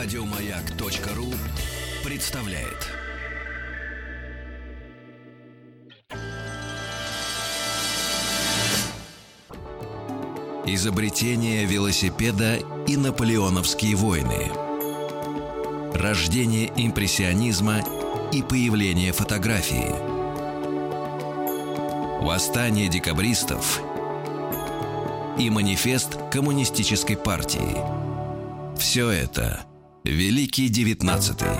Радиомаяк.ру представляет. Изобретение велосипеда и наполеоновские войны. Рождение импрессионизма и появление фотографии. Восстание декабристов и манифест коммунистической партии. Все это Великий девятнадцатый.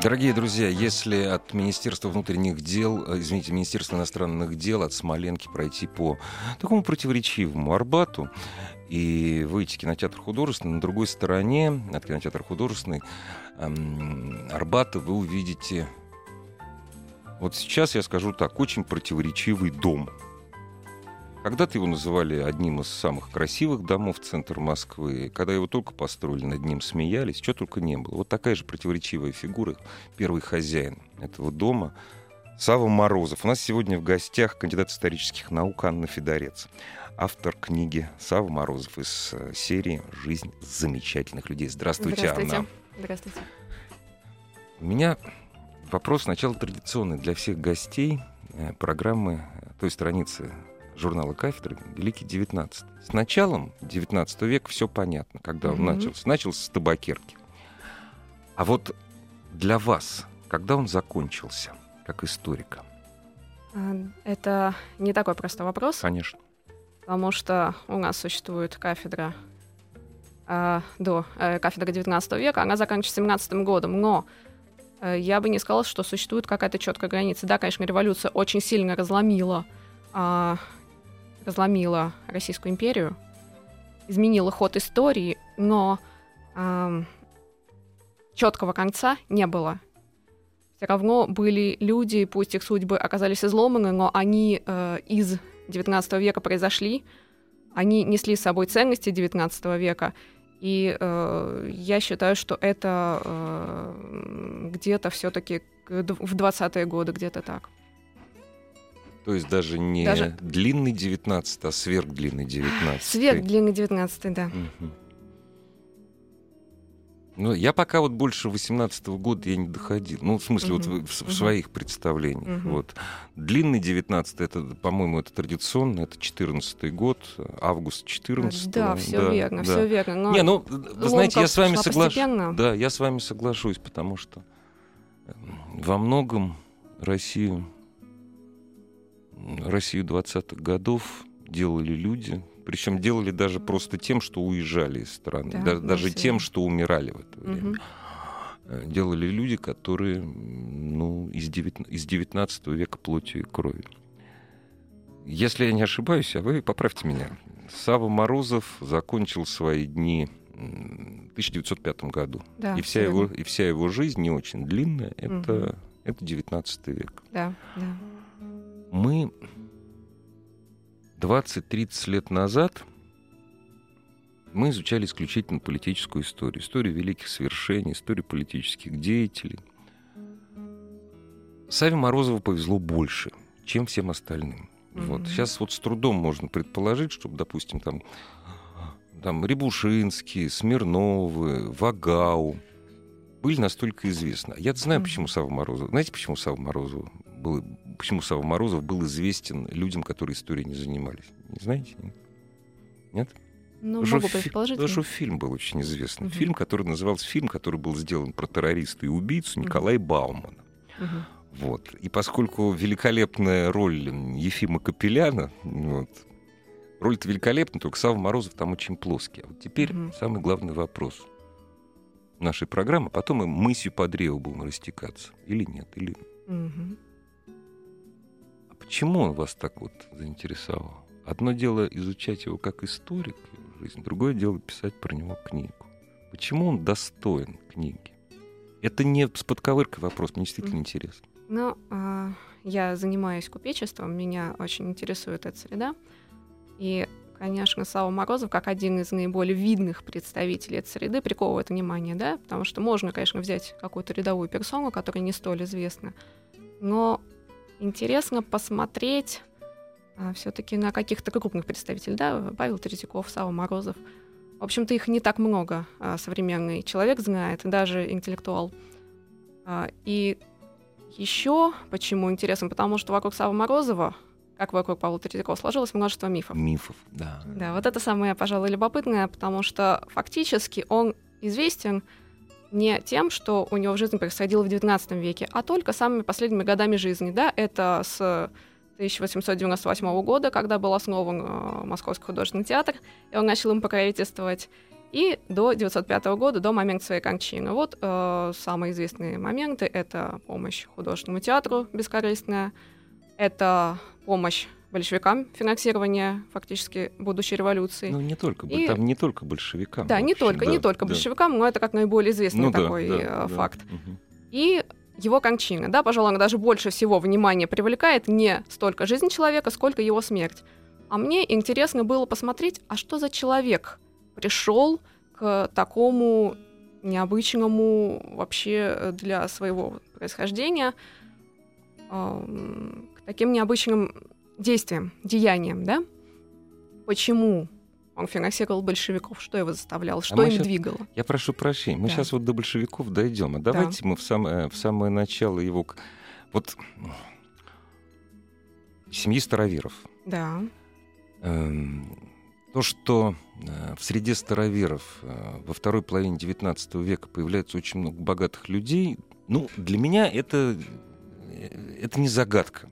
Дорогие друзья, если от Министерства внутренних дел, э, извините, Министерства иностранных дел от Смоленки пройти по такому противоречивому Арбату и выйти кинотеатр художественный, на другой стороне от кинотеатра художественный эм, Арбата вы увидите, вот сейчас я скажу так, очень противоречивый дом – когда-то его называли одним из самых красивых домов центра Москвы. Когда его только построили, над ним смеялись. Чего только не было. Вот такая же противоречивая фигура, первый хозяин этого дома, Сава Морозов. У нас сегодня в гостях кандидат исторических наук Анна Федорец. Автор книги Сава Морозов из э, серии «Жизнь замечательных людей». Здравствуйте, Здравствуйте. Анна. Здравствуйте. У меня вопрос сначала традиционный для всех гостей э, программы той страницы журнала «Кафедра» Великий XIX. С началом XIX века все понятно, когда он Мгм. начался. Начался с табакерки. А вот для вас, когда он закончился, как историка? А, Это не такой простой вопрос, Конечно. потому что у нас существует кафедра а, до э, кафедры XIX века, она заканчивается 17 годом, но э, я бы не сказала, что существует какая-то четкая граница. Да, конечно, революция очень сильно разломила, а, разломила Российскую империю, изменила ход истории, но четкого конца не было. Все равно были люди, пусть их судьбы оказались изломаны, но они э, из XIX века произошли, они несли с собой ценности XIX века, и э, я считаю, что это э, где-то все-таки в 20-е годы, где-то так. То есть даже не Даже- длинный 19, а сверхдлинный 19. Свет длинный 19 да. Ну, я пока вот больше 18 года я не доходил. Ну, в смысле, вот Мгм. в, в Мгм. своих представлениях. Мгм. Вот. Длинный 19 это, по-моему, это традиционно, это 14 год, август 14 Да, все верно, все верно. Но Не, ну, вы знаете, я с вами соглашусь. Да, я с вами соглашусь, потому что э, во многом Россию, Россию 20-х годов делали люди, причем делали даже просто тем, что уезжали из страны, Да, да- даже тем, что умирали в это время. Э, Делали люди, которые ну, из, девят- из 19 века плотью и кровью. Если я не ошибаюсь, а вы поправьте меня. Сава Морозов закончил свои дни в 1905 году. Да, и, вся его, и вся его жизнь не очень длинная. Это, Мгм. это 19 век. Да, да. Мы 20-30 лет назад мы изучали исключительно политическую историю. Историю великих свершений, историю политических деятелей. Саве Морозову повезло больше, чем всем остальным. Вот. Мгм. Сейчас вот с трудом можно предположить, чтобы, допустим, там, там Рябушинский, Смирновы, Вагау были настолько известны. Я знаю, Мгм. почему Сава Морозов. Знаете, почему Сава Морозов был, почему Сава Морозов был известен людям, которые историей не занимались? Не знаете? Нет? Ну, Потому могу фи- предположить. Потому что фильм был очень известный. Мгм. Фильм, который назывался фильм, который был сделан про террориста и убийцу Николая Баумана. Мгм. Вот. И поскольку великолепная роль Ефима Капеляна, вот, роль-то великолепная, только Сава Морозов там очень плоский. А вот теперь Мгм. самый главный вопрос нашей программы. Потом мы мысью по древу будем растекаться. Или нет? Или... Мгм. Почему он вас так вот заинтересовал? Одно дело изучать его как историк, его жизнь, другое дело писать про него книгу. Почему он достоин книги? Это не с подковыркой вопрос, мне действительно интересно. Ну, а, я занимаюсь купечеством, меня очень интересует эта среда. И, конечно, Сава Морозов, как один из наиболее видных представителей этой среды, приковывает внимание, да, потому что можно, конечно, взять какую-то рядовую персону, которая не столь известна, но интересно посмотреть все-таки на каких-то крупных представителей, да, Павел Третьяков, Сава Морозов. В общем-то, их не так много а, современный человек знает, даже интеллектуал. А, и еще почему интересно? Потому что вокруг Савы Морозова, как вокруг Павла Третьякова, сложилось множество мифов. Мифов, да. Да, вот это самое, пожалуй, любопытное, потому что фактически он известен не тем, что у него в жизни происходило в XIX веке, а только самыми последними годами жизни. Да? Это с 1898 года, когда был основан э, Московский художественный театр, и он начал им покровительствовать, и до 1905 года, до момента своей кончины. Вот э, самые известные моменты — это помощь художественному театру бескорыстная, это помощь большевикам финансирование фактически будущей революции. Ну, не только, и... там не только большевикам. Да, не только, да, не только да. большевикам, но это как наиболее известный ну, такой да, да, факт. Да. Угу. И его кончина, да, пожалуй, она даже больше всего внимания привлекает не столько жизнь человека, сколько его смерть. А мне интересно было посмотреть, а что за человек пришел к такому необычному вообще для своего происхождения, к таким необычным действием, деянием, да? Почему он финансировал большевиков? Что его заставляло? Что а им сейчас, двигало? Я прошу прощения, мы да. сейчас вот до большевиков дойдем. А давайте да. мы в, сам, в самое начало его... Вот семьи староверов. Да. Эм, то, что э, в среде староверов э, во второй половине XIX века появляется очень много богатых людей, ну, для меня это, э, это не загадка.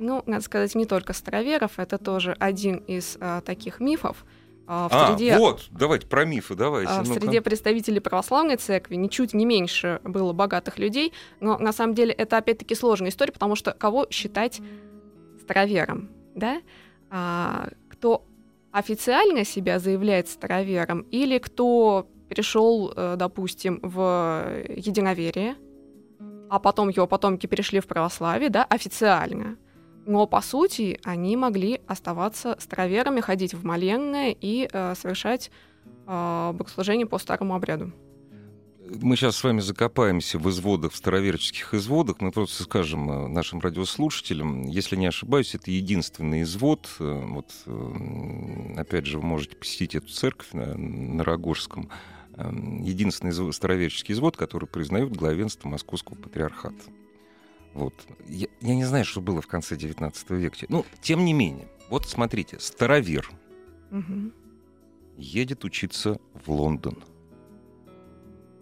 Ну, надо сказать, не только староверов, это тоже один из а, таких мифов. А, в а, среде, вот, давайте про мифы, давайте. А, в среде представителей православной церкви ничуть не меньше было богатых людей, но на самом деле это опять-таки сложная история, потому что кого считать старовером, да? А, кто официально себя заявляет старовером или кто перешел, э, допустим, в единоверие, а потом его потомки перешли в православие, да, официально – но, по сути, они могли оставаться староверами, ходить в моленное и э, совершать э, богослужение по старому обряду. Мы сейчас с вами закопаемся в изводах, в староверческих изводах. Мы просто скажем э, нашим радиослушателям, если не ошибаюсь, это единственный извод. Э, вот, опять же, вы можете посетить эту церковь на, на Рогожском. Единственный староверческий извод, который признает главенство Московского патриархата. Вот. Я, я не знаю, что было в конце 19 века. Ну, тем не менее, вот смотрите, старовер угу. едет учиться в Лондон.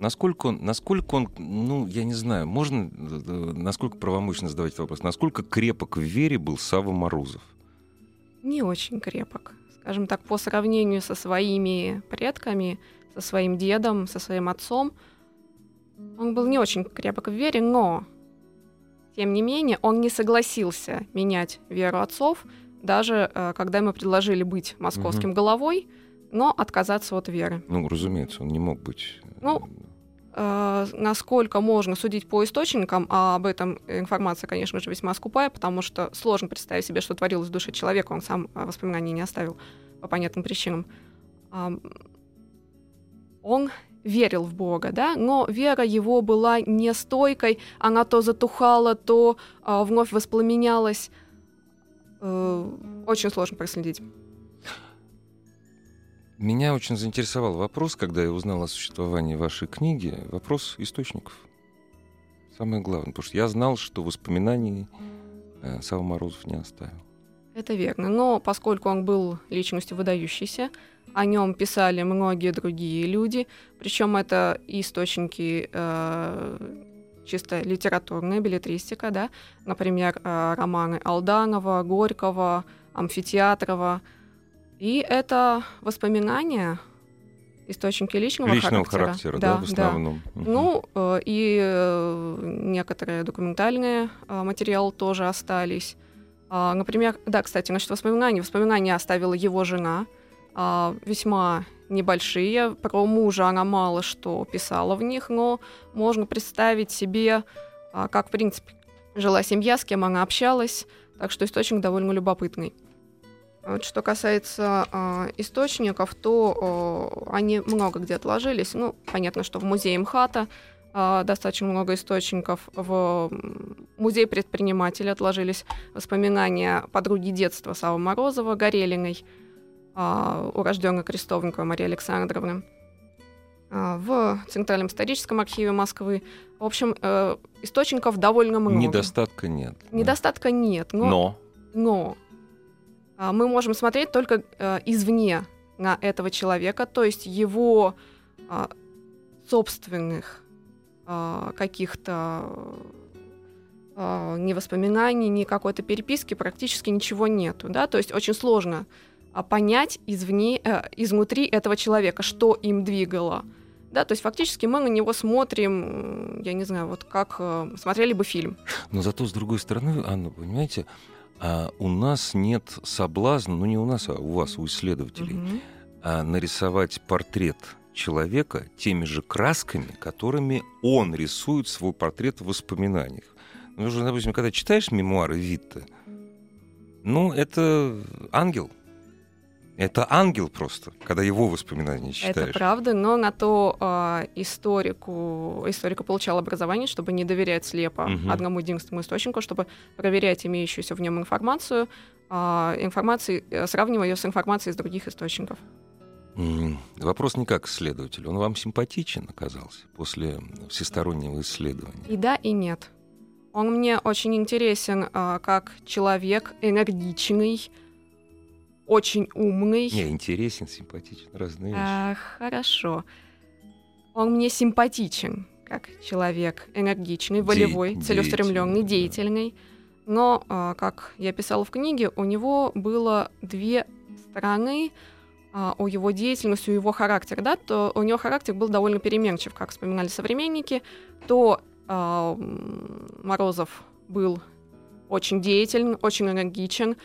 Насколько он, насколько он, ну, я не знаю, можно, э, насколько правомочно задавать этот вопрос, насколько крепок в вере был Сава Морозов? Не очень крепок. Скажем так, по сравнению со своими предками, со своим дедом, со своим отцом, он был не очень крепок в вере, но тем не менее, он не согласился менять веру отцов, даже э, когда ему предложили быть московским угу. головой, но отказаться от веры. Ну, разумеется, он не мог быть. Э, ну, э, насколько можно судить по источникам, а об этом информация, конечно же, весьма скупая, потому что сложно представить себе, что творилось в душе человека, он сам э, воспоминаний не оставил по понятным причинам. Э, он верил в Бога, да, но вера его была нестойкой, она то затухала, то э, вновь воспламенялась. Э, очень сложно проследить. Меня очень заинтересовал вопрос, когда я узнал о существовании вашей книги, вопрос источников. Самое главное, потому что я знал, что воспоминаний э, Сава Морозов не оставил. Это верно, но поскольку он был личностью выдающейся, о нем писали многие другие люди, причем это источники э, чисто литературная билетристика, да, например, э, романы Алданова, Горького, Амфитеатрова. И это воспоминания, источники личного, личного характера. характера да, да, в основном. Да. Угу. Ну, э, и э, некоторые документальные э, материалы тоже остались. Э, например, да, кстати, насчет воспоминаний. Воспоминания оставила его жена – а, весьма небольшие. Про мужа она мало что писала в них, но можно представить себе, а, как, в принципе, жила семья, с кем она общалась, так что источник довольно любопытный. Вот что касается э, источников, то э, они много где отложились. Ну, понятно, что в музее МХАТа достаточно много источников. В музее предпринимателей отложились воспоминания подруги детства Савы Морозова, Горелиной. а, урожденной крестовниковой Марии Александровны а, в Центральном историческом архиве Москвы. В общем, э, источников довольно много. Недостатка нет. Недостатка нет, но, Но. но а, мы можем смотреть только э, извне на этого человека, то есть его а, собственных а, каких-то а, ни воспоминаний, ни какой-то переписки практически ничего нету, да, то есть очень сложно а, понять извне, э, изнутри этого человека, что им двигало. Да, то есть фактически мы на него смотрим, я не знаю, вот как э, смотрели бы фильм. Но зато, с другой стороны, Анна, понимаете, а, у нас нет соблазна, ну не у нас, а у вас, у исследователей, Мгм. а, нарисовать портрет человека теми же красками, которыми он рисует свой портрет в воспоминаниях. Ну, что, допустим, когда читаешь мемуары Витта, ну, это ангел. Это ангел просто, когда его воспоминания читаешь. Это правда, но на то а, историку, историка получал образование, чтобы не доверять слепо Мгм. одному единственному источнику, чтобы проверять имеющуюся в нем информацию, а, информации, э, сравнивая ее с информацией из других источников. Вопрос не как исследователь. Он вам симпатичен оказался после всестороннего исследования? И да, и нет. Он мне очень интересен а, как человек, энергичный, очень умный. Не, интересен, симпатичен, разные вещи. А, хорошо. Он мне симпатичен как человек, энергичный, волевой, Де- целеустремленный, деятельный, деятельный. Но, а, как я писала в книге, у него было две стороны а, у его деятельности, у его характера. Да? То у него характер был довольно переменчив, как вспоминали современники. То м, Морозов был очень деятелен, очень энергичен,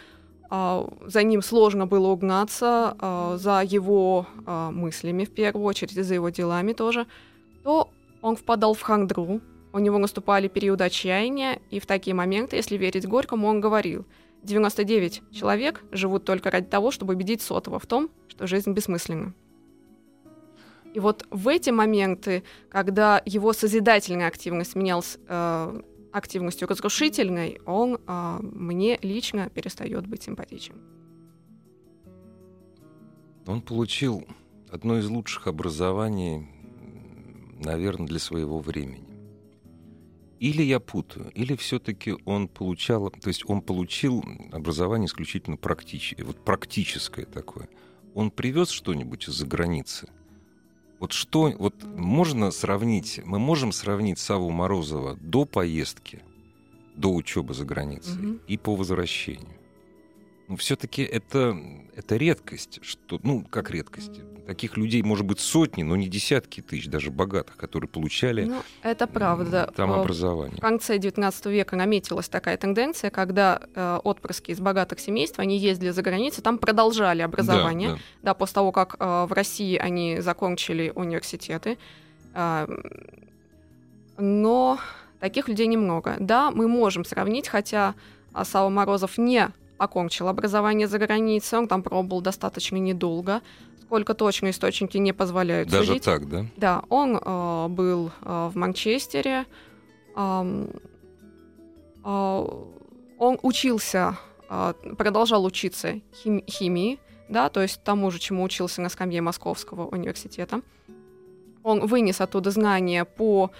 а, за ним сложно было угнаться, а, за его а, мыслями в первую очередь, и за его делами тоже, то он впадал в хандру, у него наступали периоды отчаяния, и в такие моменты, если верить Горькому, он говорил, 99 человек живут только ради того, чтобы убедить сотого в том, что жизнь бессмысленна. И вот в эти моменты, когда его созидательная активность менялась э, активностью разрушительной, он а, мне лично перестает быть симпатичен. Он получил одно из лучших образований, наверное, для своего времени. Или я путаю, или все-таки он получал, то есть он получил образование исключительно практическое, вот практическое такое. Он привез что-нибудь из-за границы. Вот что, вот можно сравнить, мы можем сравнить Саву Морозова до поездки, до учебы за границей Мгм. и по возвращению. Но все-таки это, это редкость, что, ну, как редкость. Таких людей может быть сотни, но не десятки тысяч, даже богатых, которые получали Ну, это правда. там Э, образование. В конце XIX века наметилась такая тенденция, когда э, отпрыски из богатых семейств, они ездили за границу, там продолжали образование. Да, да. Да, после того, как э, в России они закончили университеты. А, но таких людей немного. Да, мы можем сравнить, хотя а, Сава Морозов не окончил образование за границей, он там пробовал достаточно недолго, сколько точно источники не позволяют Даже судить. так, да? Да, он э, был э, в Манчестере. ам, а, он учился, а, продолжал учиться хим- химии, да, то есть тому же, чему учился на скамье Московского университета. Он вынес оттуда знания по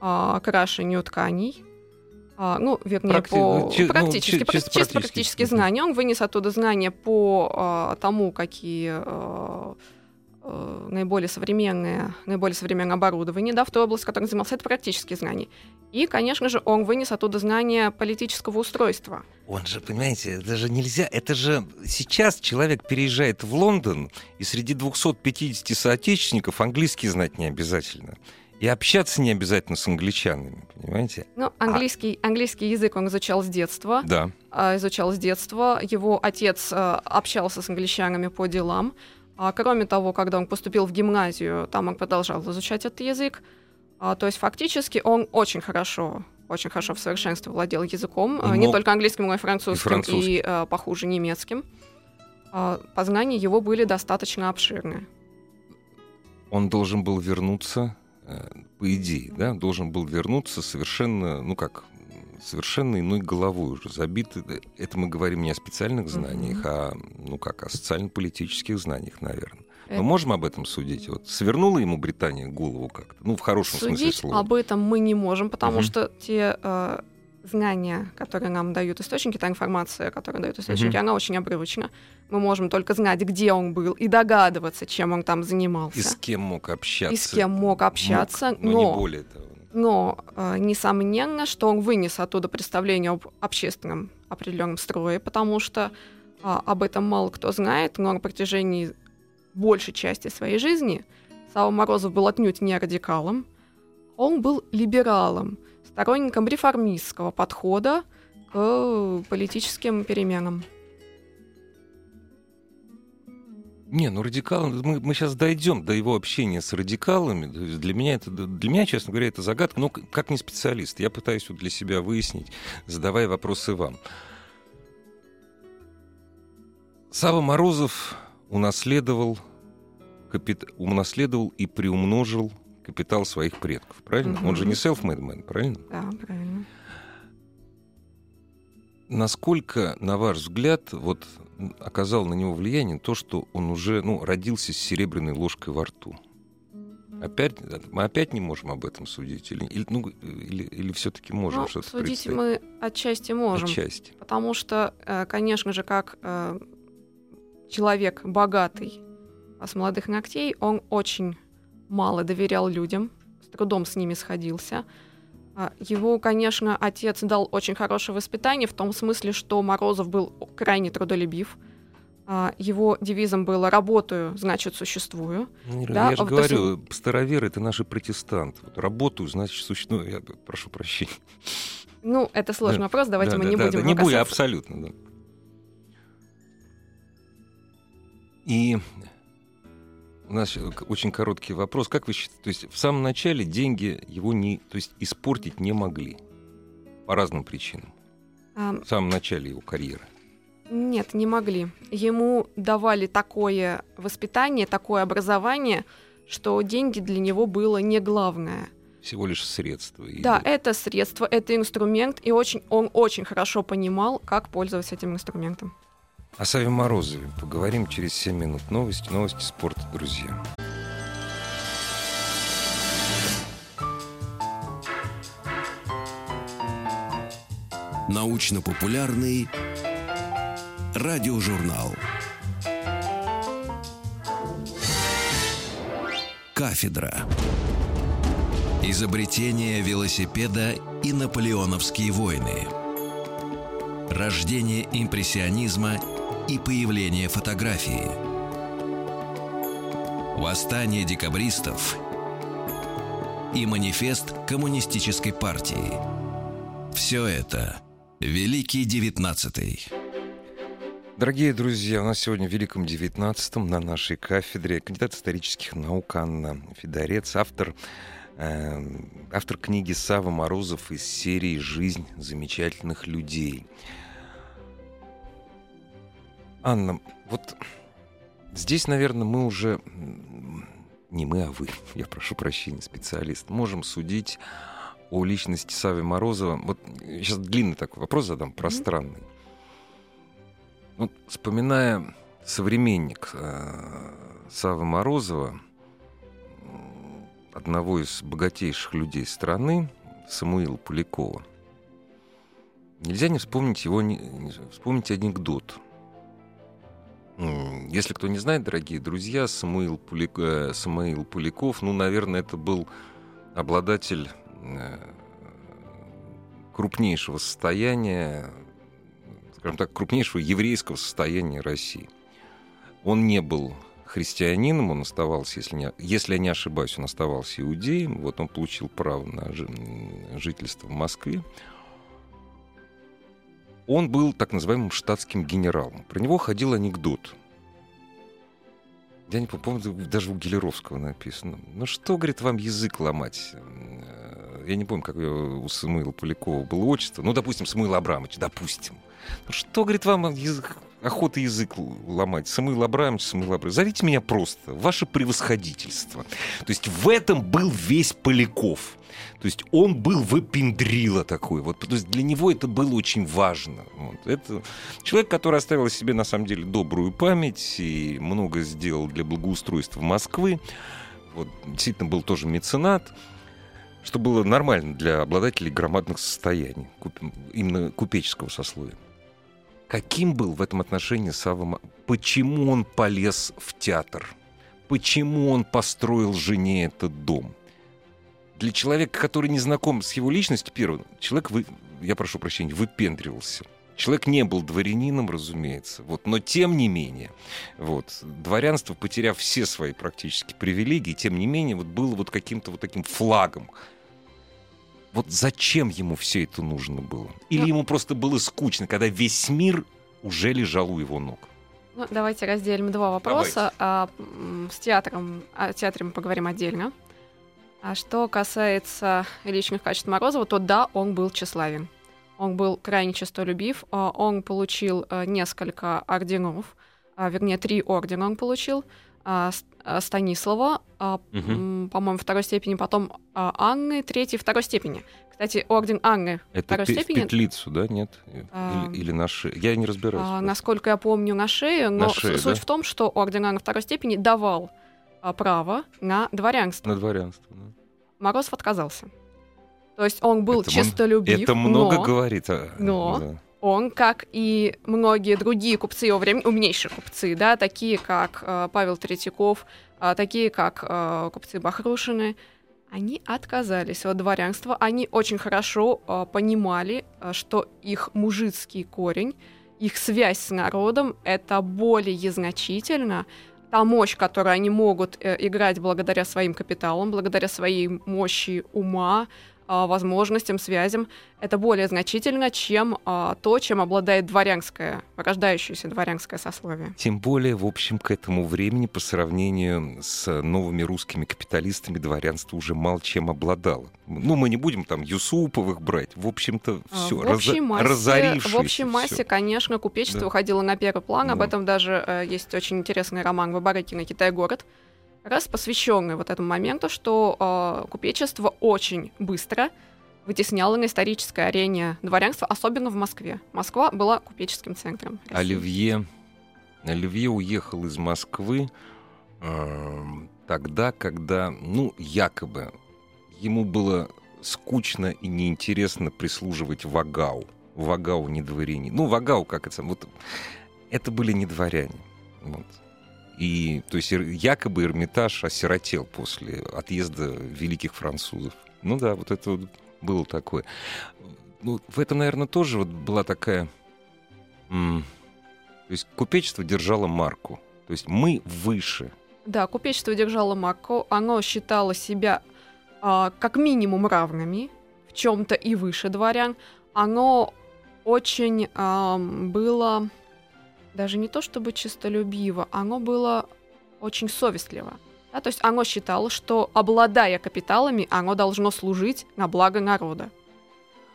а, крашению тканей. А, ну, вернее, Практи- по ну, чи- ну, практически, чи- прак- чисто чисто, практически. практические знания. Он вынес оттуда знания по а, тому, какие а, э, наиболее современное, наиболее современное оборудование, да, в той области, которой он занимался, это практические знания. И, конечно же, он вынес оттуда знания политического устройства. Он же, понимаете, это же нельзя. Это же сейчас человек переезжает в Лондон, и среди 250 соотечественников английский знать не обязательно. И общаться не обязательно с англичанами, понимаете? Ну, английский, английский язык он изучал с детства. Да. а, изучал с детства. Его отец а, общался с англичанами по делам. А, кроме того, когда он поступил в гимназию, там он продолжал изучать этот язык. А, то есть фактически он очень хорошо очень хорошо в совершенстве владел языком, а, не Мог- только английским, но и французским, и, французским. а, похуже немецким. А, познания его были достаточно обширны. Он должен был вернуться, э, по идее, да, должен был вернуться совершенно, ну как, совершенно иной головой уже забит. Это мы говорим не о специальных знаниях, а ну как, о социально-политических знаниях, наверное. Мы можем об этом судить? Вот свернула ему Британия голову как-то? Ну, в хорошем Судить смысле слова. об этом мы не можем, потому угу. что те э, знания, которые нам дают источники, та информация, которую дают источники, угу. она очень обрывочна. Мы можем только знать, где он был, и догадываться, чем он там занимался. И с кем мог общаться. И с кем мог общаться. Мог, но, но не более того. Но э, несомненно, что он вынес оттуда представление об общественном определенном строе, потому что э, об этом мало кто знает, но на протяжении большей части своей жизни Сава Морозов был отнюдь не радикалом, он был либералом, сторонником реформистского подхода к политическим переменам. Не, ну радикалом, мы, мы сейчас дойдем до его общения с радикалами. Для меня, это, для меня, честно говоря, это загадка. Ну, как не специалист, я пытаюсь вот для себя выяснить, задавая вопросы вам. Сава Морозов унаследовал, капит... унаследовал и приумножил капитал своих предков, правильно? Угу. Он же не self-made man, правильно? Да, правильно. Насколько, на ваш взгляд, вот оказал на него влияние то, что он уже ну, родился с серебряной ложкой во рту? Опять, мы опять не можем об этом судить? Или, или, ну, или, или все-таки можем ну, что-то Судить мы отчасти можем. Отчасти. Потому что, э, конечно же, как э, человек богатый, а с молодых ногтей, он очень мало доверял людям, с трудом с ними сходился. А, его, конечно, отец дал очень хорошее воспитание в том смысле, что Морозов был крайне трудолюбив. А, его девизом было «работаю, значит, существую». Ну, да? Я же а говорю, есть... староверы — это наши протестанты. Вот «Работаю, значит, существую». Я прошу прощения. Ну, это сложный да. вопрос, давайте да, мы да, не да, будем да, Не будем, абсолютно, да. И у нас очень короткий вопрос. Как вы считаете, то есть в самом начале деньги его не, то есть испортить не могли по разным причинам? А... В самом начале его карьеры. Нет, не могли. Ему давали такое воспитание, такое образование, что деньги для него было не главное. Всего лишь средство. Да, это средство, это инструмент, и очень, он очень хорошо понимал, как пользоваться этим инструментом. О Саве Морозове поговорим через 7 минут. Новости, новости спорта, друзья. Научно-популярный радиожурнал. Кафедра. Изобретение велосипеда и наполеоновские войны. Рождение импрессионизма и появление фотографии. Восстание декабристов и манифест коммунистической партии. Все это Великий Девятнадцатый. Дорогие друзья, у нас сегодня в Великом Девятнадцатом на нашей кафедре кандидат исторических наук Анна Федорец, автор, э, автор книги Сава Морозов из серии «Жизнь замечательных людей». Анна, вот здесь, наверное, мы уже, не мы, а вы, я прошу прощения, специалист, можем судить о личности Сави Морозова. Вот сейчас длинный такой вопрос задам, пространный. Вот, вспоминая современник э, Савы Морозова, одного из богатейших людей страны, Самуила Полякова, нельзя не вспомнить его, не, не, вспомнить анекдот – если кто не знает, дорогие друзья, Самуил, Пулик... Э, Самуил Пуликов, ну, наверное, это был обладатель э, крупнейшего состояния, скажем так, крупнейшего еврейского состояния России. Он не был христианином, он оставался, если, не, если я не ошибаюсь, он оставался иудеем. Вот он получил право на жительство в Москве он был так называемым штатским генералом. Про него ходил анекдот. Я не помню, даже у Гелеровского написано. Ну что, говорит, вам язык ломать? Я не помню, как у Самуила Полякова было отчество, ну, допустим, Самуил Абрамович, допустим. Ну, что, говорит, вам язык, охота язык ломать? Самуил Абрамович, Самуил Абрамович, зовите меня просто, ваше превосходительство. То есть в этом был весь Поляков. То есть он был выпендрила такой. Вот, то есть для него это было очень важно. Вот. Это человек, который оставил себе, на самом деле, добрую память и много сделал для благоустройства Москвы. Вот, действительно был тоже меценат что было нормально для обладателей громадных состояний, именно купеческого сословия. Каким был в этом отношении Сава Почему он полез в театр? Почему он построил жене этот дом? Для человека, который не знаком с его личностью, первым, человек, вы, я прошу прощения, выпендривался. Человек не был дворянином, разумеется, вот, но тем не менее, вот, дворянство, потеряв все свои практически привилегии, тем не менее, вот, было вот каким-то вот таким флагом. Вот зачем ему все это нужно было? Или ну, ему просто было скучно, когда весь мир уже лежал у его ног? Ну, давайте разделим два вопроса. А, с театром, о театре мы поговорим отдельно. А что касается личных качеств Морозова, то да, он был тщеславен. Он был крайне честолюбив. А, он получил а, несколько орденов, а, вернее, три ордена он получил. Станислава, угу. по-моему, второй степени, потом Анны, третьей, второй степени. Кстати, орден Анны Это второй пи- степени. петлицу, да, нет? А, или, или на шею? Я не разбираюсь. А, насколько я помню, на шею, но на шею, суть да? в том, что орден Анны второй степени давал а, право на дворянство. На дворянство, да. Морозов отказался. То есть он был это честолюбив. Это много но, говорит. А, но да. Он, как и многие другие купцы его времени, умнейшие купцы, да, такие как э, Павел Третьяков, э, такие как э, купцы Бахрушины, они отказались от дворянства. Они очень хорошо э, понимали, э, что их мужицкий корень, их связь с народом это более значительно, та мощь, которую они могут э, играть благодаря своим капиталам, благодаря своей мощи ума, возможностям, связям, это более значительно, чем а, то, чем обладает дворянское, рождающееся дворянское сословие. Тем более, в общем, к этому времени, по сравнению с новыми русскими капиталистами, дворянство уже мало чем обладало. Ну, мы не будем там Юсуповых брать. В общем-то, все в общей массе, В общей массе, всё. конечно, купечество да. уходило на первый план. Да. Об этом даже э, есть очень интересный роман Бабарыкина «Китай-город», раз посвященный вот этому моменту, что э, купечество очень быстро вытесняло на исторической арене дворянство, особенно в Москве. Москва была купеческим центром. России. Оливье, Оливье уехал из Москвы э, тогда, когда, ну, якобы ему было скучно и неинтересно прислуживать Вагау. Вагау не дворянин. Ну, Вагау, как это... Вот, это были не дворяне. Вот. И, то есть, якобы Эрмитаж осиротел после отъезда великих французов. Ну да, вот это вот было такое. Ну, в этом, наверное, тоже вот была такая... То есть купечество держало марку. То есть мы выше. Да, купечество держало марку. Оно считало себя а, как минимум равными, в чем-то и выше дворян. Оно очень а, было даже не то чтобы чистолюбиво, оно было очень совестливо. Да, то есть оно считало, что обладая капиталами, оно должно служить на благо народа.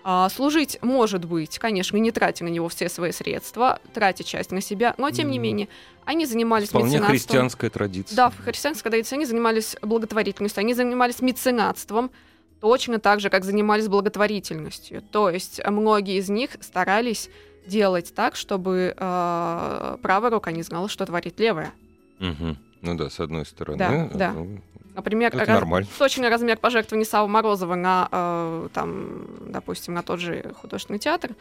А, служить может быть, конечно, не тратя на него все свои средства, тратя часть на себя, но тем mm. не менее они занимались Вполне меценатством. христианская традиция. Да, в христианской традиции они занимались благотворительностью, они занимались меценатством, точно так же, как занимались благотворительностью. То есть многие из них старались делать так, чтобы э, правая рука не знала, что творит левая. Угу. Ну да, с одной стороны. Да, да. Ну, Например, это раз, нормально. точный размер пожертвований Савы Морозова на, э, там, допустим, на тот же художественный театр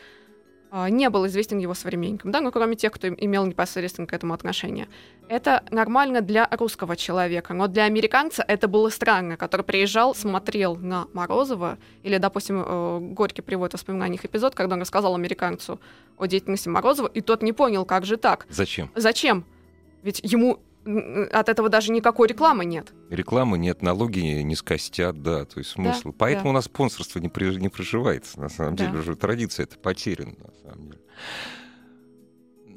не был известен его современникам, да, ну, кроме тех, кто имел непосредственно к этому отношение. Это нормально для русского человека, но для американца это было странно, который приезжал, смотрел на Морозова, или, допустим, э, Горький приводит в воспоминаниях эпизод, когда он рассказал американцу о деятельности Морозова, и тот не понял, как же так. Зачем? Зачем? Ведь ему от этого даже никакой рекламы нет. Рекламы нет, налоги не скостят, да, то есть смысл. Да, Поэтому да. у нас спонсорство не, при, не проживается, на самом да. деле, уже традиция это потеряна, на самом деле.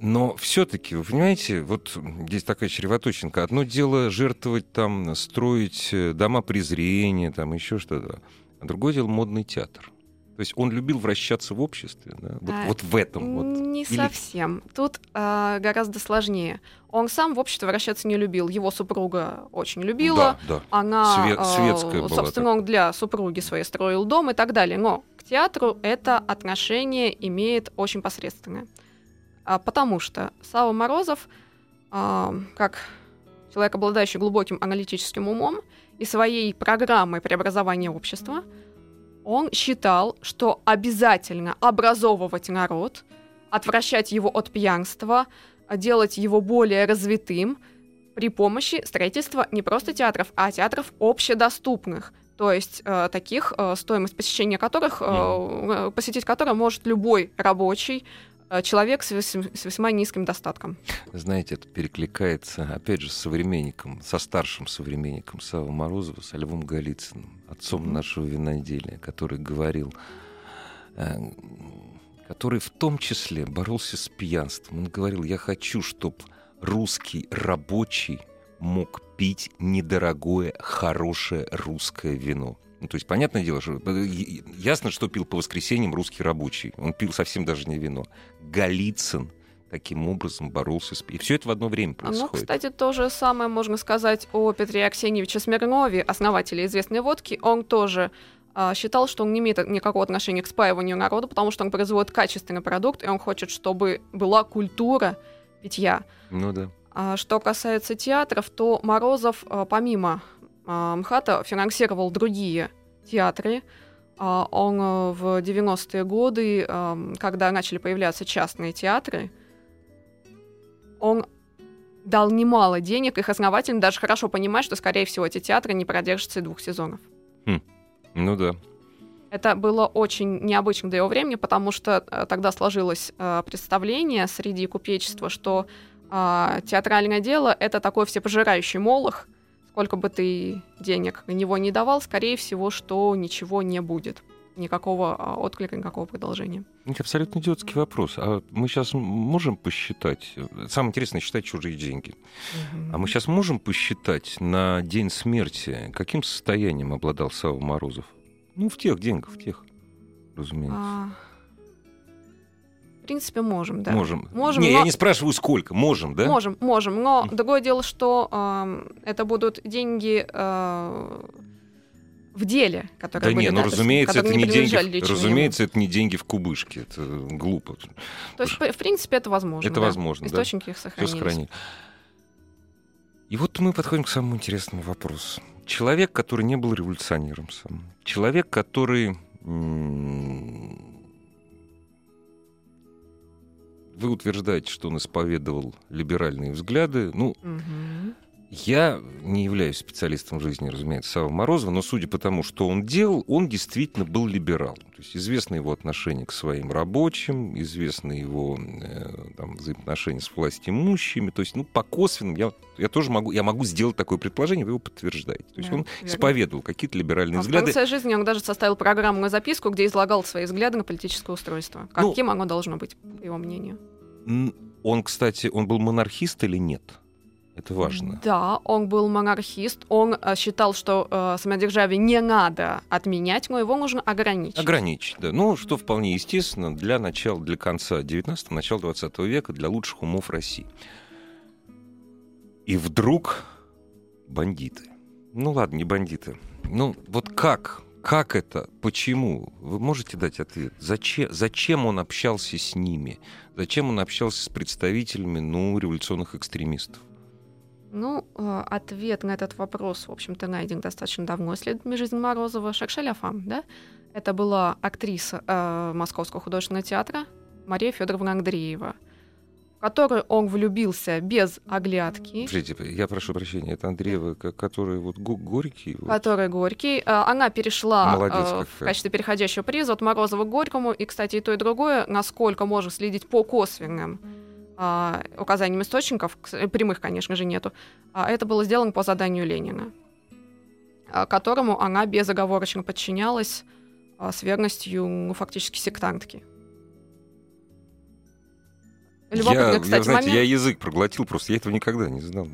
Но все-таки, вы понимаете, вот здесь такая чревоточинка. Одно дело жертвовать там, строить э, дома презрения, там еще что-то. а другое дело модный театр. То есть он любил вращаться в обществе, да? вот, А, вот в этом. Вот. Не Или- совсем. Тут а, гораздо сложнее. Он сам в обществе вращаться не любил. Его супруга очень любила. Да, да. Она, Све- а, светская была собственно, он для супруги своей строил дом и так далее. Но к театру это отношение имеет очень посредственное. А, потому что Сава Морозов, а, как человек, обладающий глубоким аналитическим умом и своей программой преобразования общества, он считал, что обязательно образовывать народ, отвращать его от пьянства, делать его более развитым при помощи строительства не просто театров, а театров общедоступных. То есть э, таких, э, стоимость посещения которых, э, э, посетить которые может любой рабочий человек с, вес- с весьма низким достатком. Знаете, это перекликается, опять же, с современником, со старшим современником Савы Морозова, со Львом Голицыным, отцом нашего виноделия, который говорил, э, который в том числе боролся с пьянством. Он говорил, я хочу, чтобы русский рабочий мог пить недорогое, хорошее русское вино. Ну, то есть, понятное дело, что э, ясно, что пил по воскресеньям русский рабочий. Он пил совсем даже не вино. Голицын таким образом боролся с... И все это в одно время Ну, происходит. кстати, то же самое можно сказать о Петре Аксеньевиче Смирнове, основателе известной водки. Он тоже а, считал, что он не имеет никакого отношения к спаиванию народа, потому что он производит качественный продукт, и он хочет, чтобы была культура питья. Ну да. А что касается театров, то Морозов, а, помимо а, МХАТа, финансировал другие театры. А, Он э, в 90-е годы, ам, когда начали появляться частные театры, он дал немало денег их основателям, даже хорошо понимая, что, скорее всего, эти театры не продержатся и двух сезонов. Ну да. Это было очень необычно для его времени, потому что э, тогда сложилось э, представление среди купечества, что театральное дело — это такой всепожирающий молох. Сколько бы ты денег на него не давал, скорее всего, что ничего не будет. Никакого э, отклика, никакого продолжения. Это абсолютно идиотский вопрос. А мы сейчас можем посчитать... Самое интересное — считать чужие деньги. А мы сейчас можем посчитать на день смерти, каким состоянием обладал Сава Морозов? Ну, в тех деньгах, в тех, разумеется. А, В принципе, можем, да. Можем. Можем, не, но- я не спрашиваю, сколько. Можем, да? Можем, можем. Но другое дело, что эм, это будут деньги э, в деле, которые Да были, не, ну есть, разумеется, это не принадлежали деньги. Разумеется, это не деньги в кубышке. Это глупо. То есть, в принципе, это возможно. Это да. возможно, да. Источники их Все сохранились. сохранили. И вот мы подходим к самому интересному вопросу. Человек, который не был революционером сам. Человек, который... м, Вы утверждаете, что он исповедовал либеральные взгляды. Ну, Мгм. я не являюсь специалистом в жизни, разумеется, Сава Морозова, но судя по тому, что он делал, он действительно был либерал. То есть известно его отношение к своим рабочим, известны его э, там, взаимоотношения с властимущими. То есть, ну, по косвенным я, я тоже могу, я могу сделать такое предположение, вы его подтверждаете. То есть Да, он верно. исповедовал какие-то либеральные А в взгляды. конце жизни он даже составил программную записку, где излагал свои взгляды на политическое устройство. Ну, Каким оно должно быть, по его мнению. Он, кстати, он был монархист или нет? Это важно. Да, он был монархист. Он э, считал, что э, самодержавие не надо отменять, но его нужно ограничить. Ограничить, да. Ну, что вполне естественно для начала, для конца 19-го, начала 20 века, для лучших умов России. И вдруг бандиты. Ну ладно, не бандиты. Ну вот как? Как это? Почему? Вы можете дать ответ? Зачем, зачем он общался с ними? Зачем он общался с представителями, ну, революционных экстремистов? Ну, э, ответ на этот вопрос, в общем-то, найден достаточно давно исследователями жизни Морозова Шакшеля да? Это была актриса э, Московского художественного театра Мария Федоровна Андреева, которую он влюбился без оглядки, Подождите, я прошу прощения, это Андреева, ко- который вот го- горький. вот. который Горький. Э, Она перешла Молодец э, в какая. качестве переходящего приза от Морозова к Горькому. И, кстати, и то, и другое, насколько можно следить по косвенным а, указаниям источников, прямых, конечно же, нету, а это было сделано по заданию Ленина, а, которому она безоговорочно подчинялась а, с верностью, ну, фактически, сектантки. Любопытный, я, кстати, я, знаете, момент. я язык проглотил, просто я этого никогда не знал.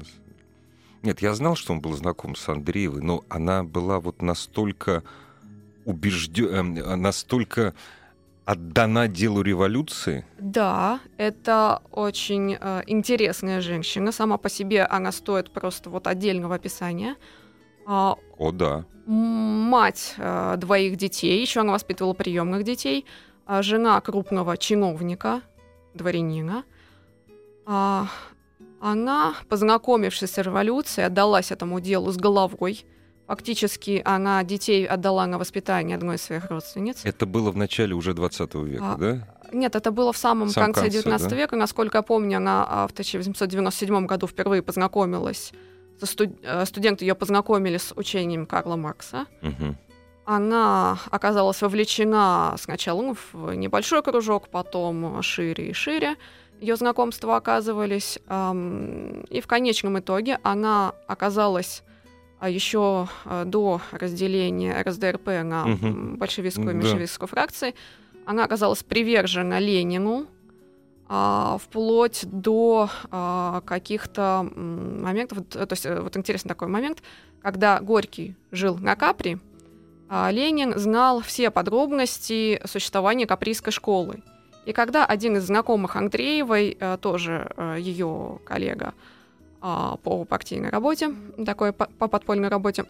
Нет, я знал, что он был знаком с Андреевой, но она была вот настолько убежден, настолько отдана делу революции? Да, это очень э, интересная женщина. Сама по себе она стоит просто вот отдельного описания. А, О, да. Мать э, двоих детей, еще она воспитывала приемных детей, а жена крупного чиновника, дворянина. А, она, познакомившись с революцией, отдалась этому делу с головой – Фактически она детей отдала на воспитание одной из своих родственниц. Это было в начале уже 20 века, а, да? Нет, это было в самом Сам конце, конце 19 да? века. Насколько я помню, она а, в 1897 году впервые познакомилась. Студ... Э, студенты ее познакомили с учением Карла Маркса. Угу. Она оказалась вовлечена сначала в небольшой кружок, потом шире и шире. Ее знакомства оказывались. И в конечном итоге она оказалась а еще а, до разделения РСДРП на угу. большевистскую и меньшевистскую да. фракции, она оказалась привержена Ленину, а, вплоть до а, каких-то моментов. То есть э, вот интересный такой момент, когда Горький жил на Капри, Ленин знал все подробности существования каприйской школы. И когда один из знакомых Андреевой, э, тоже э, ее коллега, а, по партийной работе, такой по подпольной работе,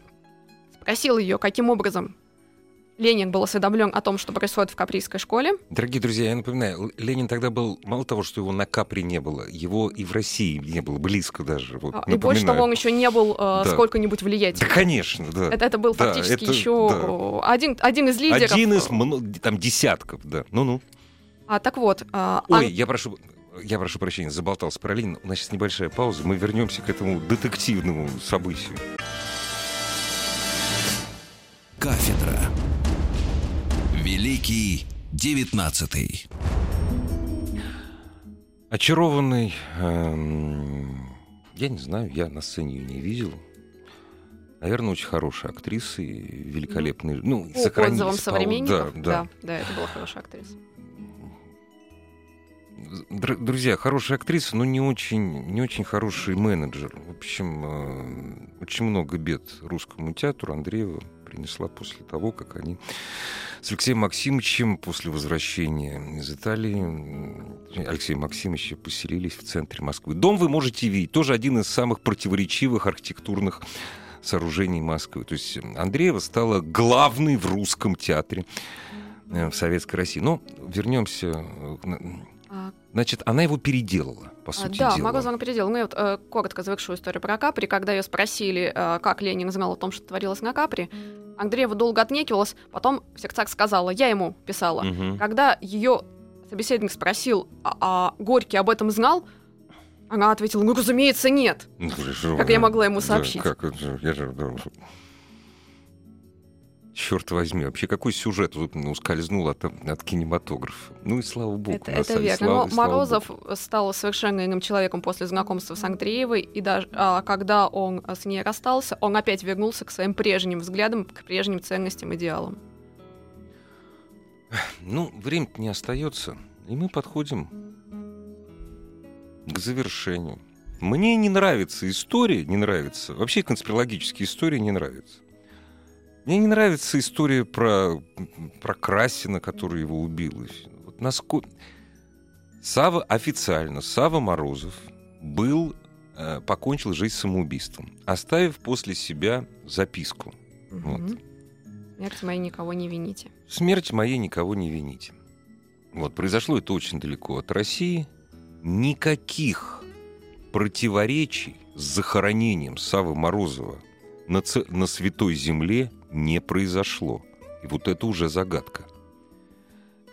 спросил ее, каким образом Ленин был осведомлен о том, что происходит в Каприйской школе. Дорогие друзья, я напоминаю, Ленин тогда был, мало того, что его на Капри не было, его и в России не было, близко даже. Вот, и больше того, он еще не был э, да. сколько-нибудь влиятельным. Да, конечно, да. Это, это был да, фактически это, еще да. один, один из лидеров. Один из там, десятков, да. Ну-ну. А, так вот. А, Ой, ан... я прошу, я прошу прощения, заболтался параллельно. У нас сейчас небольшая пауза. Мы вернемся к этому детективному событию. Кафедра. Великий девятнадцатый. Очарованный, эм, я не знаю, я на сцене ее не видел. Наверное, очень хорошая актриса и великолепный. Ну, По сохранились. отзывам современников, да, да. да, да, это была хорошая актриса друзья, хорошая актриса, но не очень, не очень хороший менеджер. В общем, э, очень много бед русскому театру Андреева принесла после того, как они с Алексеем Максимовичем после возвращения из Италии Алексея Максимовича поселились в центре Москвы. Дом вы можете видеть, тоже один из самых противоречивых архитектурных сооружений Москвы. То есть Андреева стала главной в русском театре э, в Советской России. Но вернемся а, Значит, она его переделала, по а, сути да, дела. Морозова она переделала. Мы вот э, коротко завершу историю про Капри. Когда ее спросили, э, как Ленин знал о том, что творилось на Капри, Андреева долго отнекивалась, потом в сердцах сказала, я ему писала. Угу. Когда ее собеседник спросил, а, а Горький об этом знал, она ответила, ну, разумеется, нет. Ну, как я могла ему сообщить? Да, как, я же, черт возьми, вообще какой сюжет ну, ускользнул от, от кинематографа? Ну и слава богу. Это, это верно. Слава, Но Морозов богу. стал совершенно иным человеком после знакомства с Андреевой, и даже а, когда он с ней расстался, он опять вернулся к своим прежним взглядам, к прежним ценностям, идеалам. Ну, время не остается, и мы подходим к завершению. Мне не нравится история, не нравится. Вообще конспирологические истории не нравятся. Мне не нравится история про, про Красина, который его убил. Вот насколько... Сава официально, Сава Морозов был, э, покончил жизнь самоубийством, оставив после себя записку. Угу. Вот. Смерть моей никого не вините. Смерть моей никого не вините. Вот, произошло это очень далеко от России. Никаких противоречий с захоронением Савы Морозова на, на Святой Земле не произошло. И вот это уже загадка.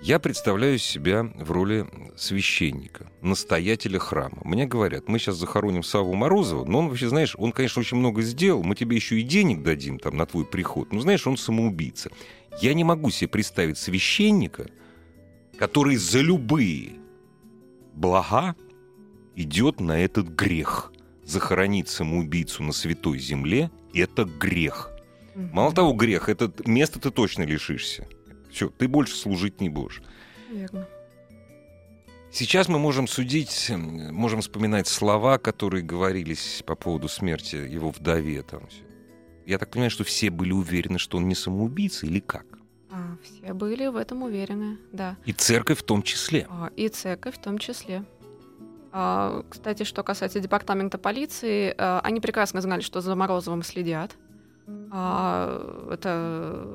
Я представляю себя в роли священника, настоятеля храма. Мне говорят, мы сейчас захороним Саву Морозова, но он вообще, знаешь, он, конечно, очень много сделал, мы тебе еще и денег дадим там на твой приход. Но знаешь, он самоубийца. Я не могу себе представить священника, который за любые блага идет на этот грех. Захоронить самоубийцу на святой земле – это грех. Мало того, грех, это место ты точно лишишься. Все, ты больше служить не будешь. Верно. Сейчас мы можем судить, можем вспоминать слова, которые говорились по поводу смерти его вдове. Там. Я так понимаю, что все были уверены, что он не самоубийца или как? А, Все были в этом уверены, да. И церковь в том числе. А, И церковь в том числе. А, Кстати, что касается департамента полиции, а, они прекрасно знали, что за Морозовым следят. А, Это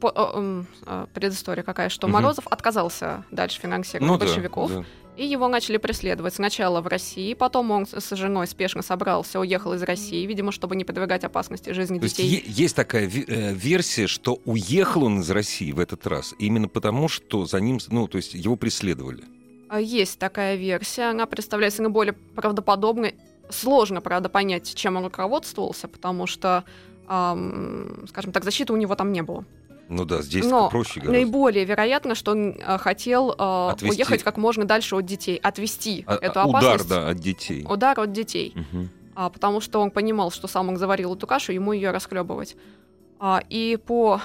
по- а, а, предыстория какая, что Мгм. Морозов отказался дальше финансировать Ну да, большевиков. да. И его начали преследовать сначала в России, потом он с женой спешно собрался, уехал из России, видимо, чтобы не подвергать опасности жизни То есть детей. е- есть такая э, версия, что уехал он из России в этот раз именно потому, что за ним, ну, то есть его преследовали. А, Есть такая версия, она представляется наиболее правдоподобной. Сложно, правда, понять, чем он руководствовался, потому что, скажем так, защиты у него там не было. Ну да, здесь Но проще гораздо. Наиболее вероятно, что он а, хотел а, Отвести. уехать как можно дальше от детей, отвести А- эту а, Удар, опасность. да, от детей. Удар от детей. Мгм. а, потому что он понимал, что сам он заварил эту кашу, ему ее расхлебывать. А, и по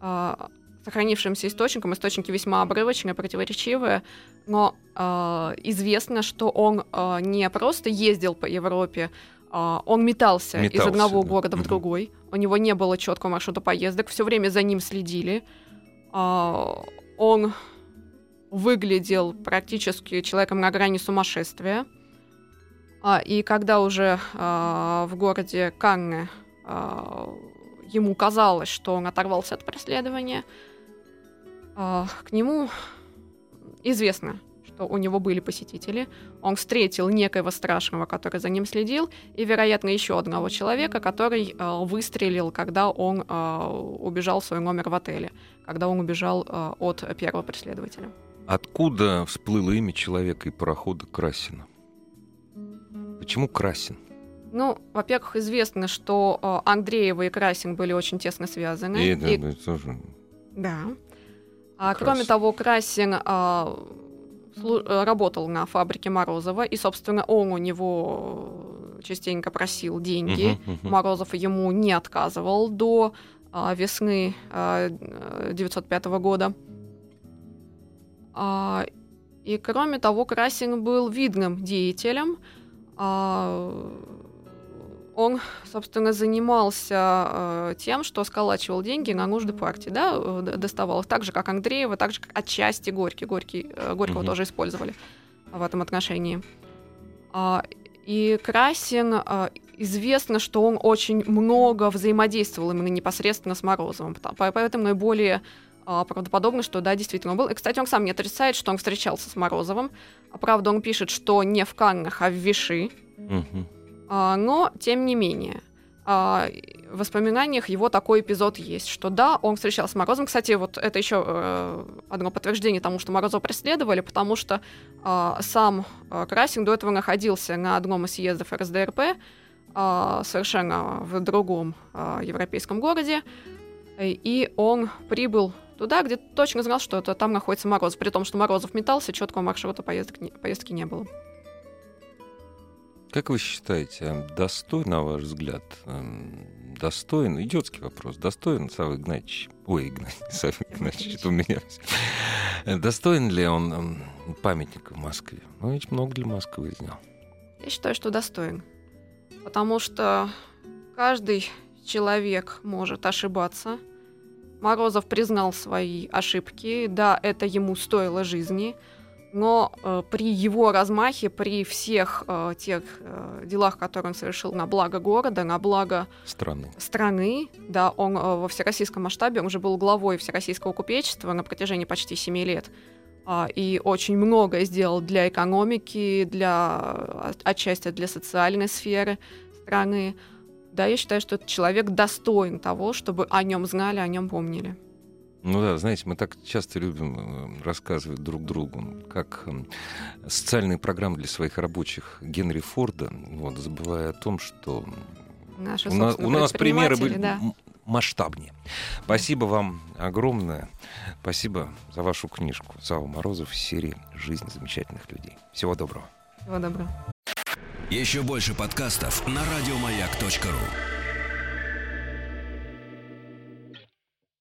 а, сохранившимся источникам, источники весьма обрывочные, противоречивые, но а, известно, что он а, не просто ездил по Европе, а, он метался, из Метался, одного да. города в другой. У него не было четкого маршрута поездок, все время за ним следили. А, он выглядел практически человеком на грани сумасшествия. А, и когда уже в городе Канне ему казалось, что он оторвался от преследования, к нему известно, что у него были посетители. Он встретил некоего страшного, который за ним следил, и, вероятно, еще одного человека, который а, выстрелил, когда он а, убежал в свой номер в отеле, когда он убежал а, от первого преследователя. Откуда всплыло имя человека и парохода Красина? Почему Красин? Ну, во-первых, известно, что а, Андреева и Красин были очень тесно связаны. И это, И- тоже- Да. А, Красин. кроме того, Красин а, э, работал на фабрике Морозова, и, собственно, он у него частенько просил деньги. Мгм, мгм. Морозов ему не отказывал до а, весны а, 905 года. А, и, кроме того, Красин был видным деятелем. А, он, собственно, занимался э, тем, что сколачивал деньги на нужды партии, да, э, доставал их так же, как Андреева, так же, как отчасти Горький. Горький э, Горького Мгм. тоже использовали в этом отношении. А, и Красин, а, известно, что он очень много взаимодействовал именно непосредственно с Морозовым, поэтому наиболее а, правдоподобно, что да, действительно он был. И, кстати, он сам не отрицает, что он встречался с Морозовым. А, Правда, он пишет, что не в Каннах, а в Виши. Мгм. А, но, тем не менее, а, в воспоминаниях его такой эпизод есть, что да, он встречался с Морозом. Кстати, вот это еще э, одно подтверждение тому, что Морозова преследовали, потому что а, сам а, Красин до этого находился на одном из съездов РСДРП, совершенно в другом европейском городе, и- он прибыл туда, где точно знал, что это там находится Морозов, при том, что Морозов метался, четкого маршрута поездок не- поездки не было. Как вы считаете, а достоин, на ваш взгляд, эм, достоин, идиотский вопрос, достоин Савва Игнатьевич, ой, Игнатьевич, Савва Игнатьевич, это у меня, Э, достоин ли он эм, памятника в Москве? Ну, ведь много для Москвы сделал. Я считаю, что достоин. Потому что каждый человек может ошибаться. Морозов признал свои ошибки. Да, это ему стоило жизни. Но э, при его размахе, при всех э, тех э, делах, которые он совершил на благо города, на благо Страны. страны, да, он э, во всероссийском масштабе, он уже был главой Всероссийского купечества на протяжении почти семи лет. А, и очень многое сделал для экономики, для а, отчасти для социальной сферы страны. Да, я считаю, что этот человек достоин того, чтобы о нем знали, о нем помнили. Ну да, знаете, мы так часто любим э, рассказывать друг другу, как эм, социальные программы для своих рабочих Генри Форда, вот, забывая о том, что Наши, у нас, собственно, у нас примеры были да. масштабнее. Спасибо вам огромное. Спасибо за вашу книжку. Зава Морозов из серии «Жизнь замечательных людей». Всего доброго. Всего доброго. Еще больше подкастов на радиомаяк.ру.